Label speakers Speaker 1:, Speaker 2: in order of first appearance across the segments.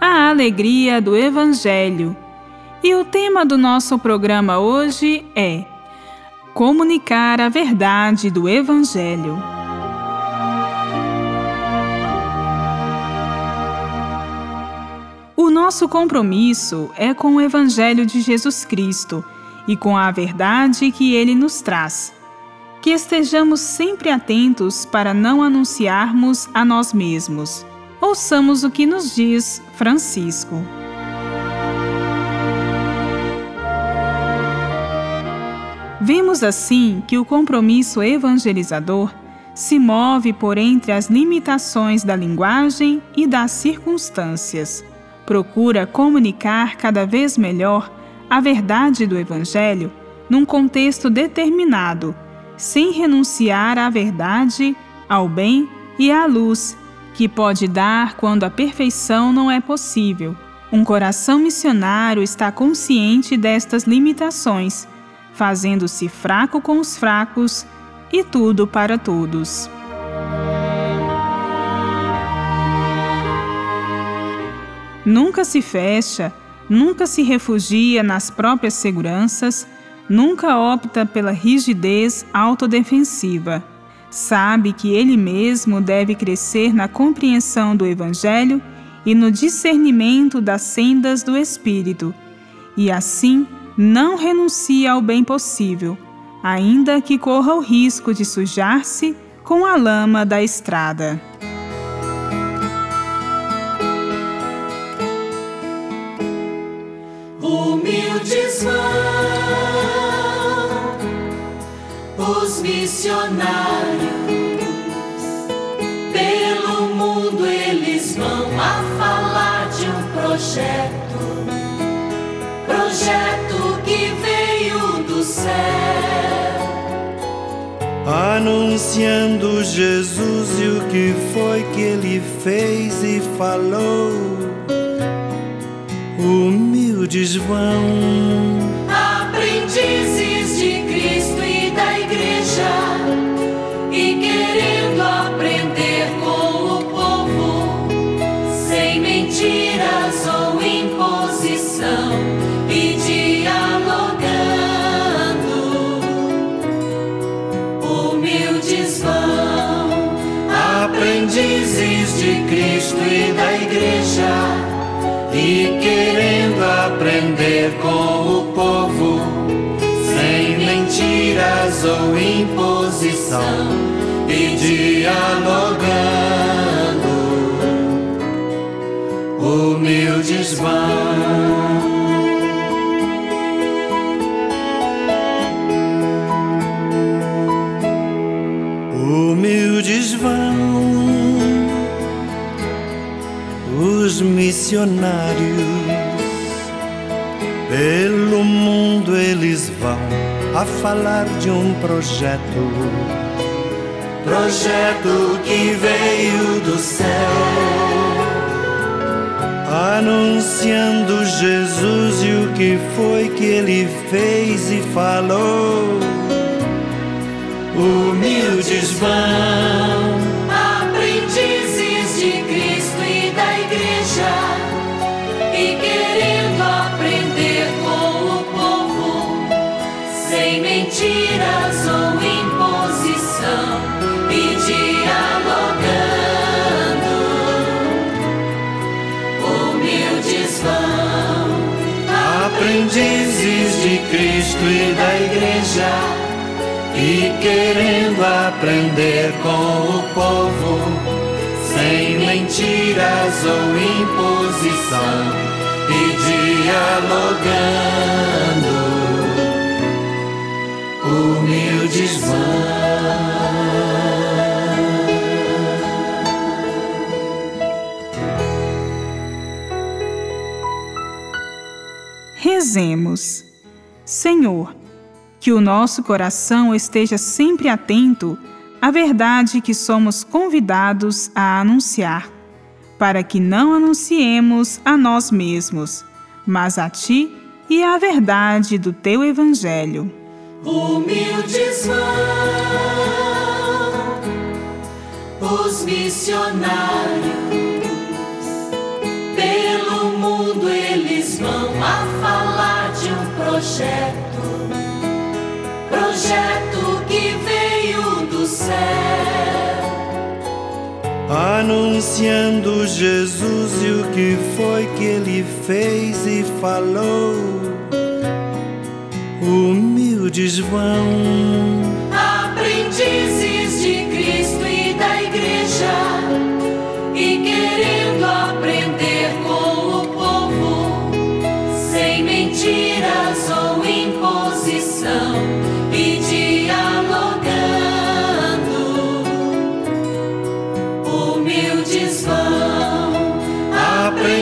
Speaker 1: a alegria do Evangelho. E o tema do nosso programa hoje é Comunicar a verdade do Evangelho. O nosso compromisso é com o Evangelho de Jesus Cristo e com a verdade que ele nos traz que estejamos sempre atentos para não anunciarmos a nós mesmos. Ouçamos o que nos diz Francisco. Vemos assim que o compromisso evangelizador se move por entre as limitações da linguagem e das circunstâncias. Procura comunicar cada vez melhor a verdade do Evangelho num contexto determinado sem renunciar à verdade, ao bem e à luz, que pode dar quando a perfeição não é possível. Um coração missionário está consciente destas limitações, fazendo-se fraco com os fracos e tudo para todos. Nunca se fecha, nunca se refugia nas próprias seguranças nunca opta pela rigidez autodefensiva. Sabe que ele mesmo deve crescer na compreensão do Evangelho e no discernimento das sendas do Espírito, e assim não renuncia ao bem possível, ainda que corra o risco de sujar-se com a lama da estrada.
Speaker 2: Missionários. Pelo mundo eles vão a falar de um projeto, projeto que veio do céu.
Speaker 3: Anunciando Jesus e o que foi que ele fez e falou. Humildes vão
Speaker 2: e querendo aprender com o povo, sem mentiras ou imposição, e dialogando, humildes vão.
Speaker 3: Missionários. Pelo mundo eles vão a falar de um projeto.
Speaker 2: Projeto que veio do céu.
Speaker 3: Anunciando Jesus e o que foi que ele fez e falou.
Speaker 2: Humildes vão mentiras ou imposição e dialogando, humildes vão,
Speaker 3: aprendizes de Cristo e da Igreja, e querendo aprender com o povo, sem mentiras ou imposição e dialogando
Speaker 1: Rezemos. Senhor, que o nosso coração esteja sempre atento à verdade que somos convidados a anunciar, para que não anunciemos a nós mesmos, mas a Ti e à verdade do Teu Evangelho.
Speaker 2: Humildes vão os missionários, pelo mundo eles vão a falar de um projeto, projeto que veio do céu,
Speaker 3: anunciando Jesus e o que foi que ele fez e falou. Humildes vão,
Speaker 2: aprendizes de Cristo e da Igreja, e querendo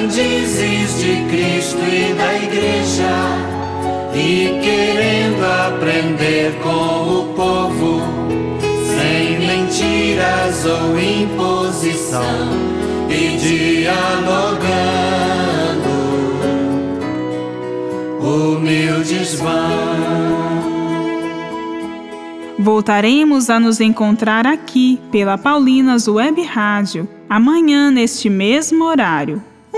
Speaker 3: aprendizes de Cristo e da Igreja, e querendo aprender com o povo, sem mentiras ou imposição, e dialogando. Humildes vão.
Speaker 1: Voltaremos a nos encontrar aqui pela Paulinas Web Rádio, amanhã neste mesmo horário.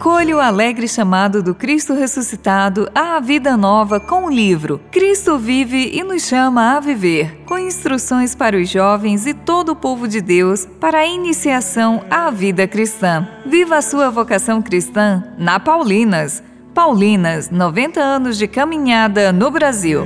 Speaker 4: Acolha o alegre chamado do Cristo ressuscitado à vida nova com o livro Cristo vive e nos chama a viver, com instruções para os jovens e todo o povo de Deus para a iniciação à vida cristã. Viva a sua vocação cristã na Paulinas. Paulinas, 90 anos de caminhada no Brasil.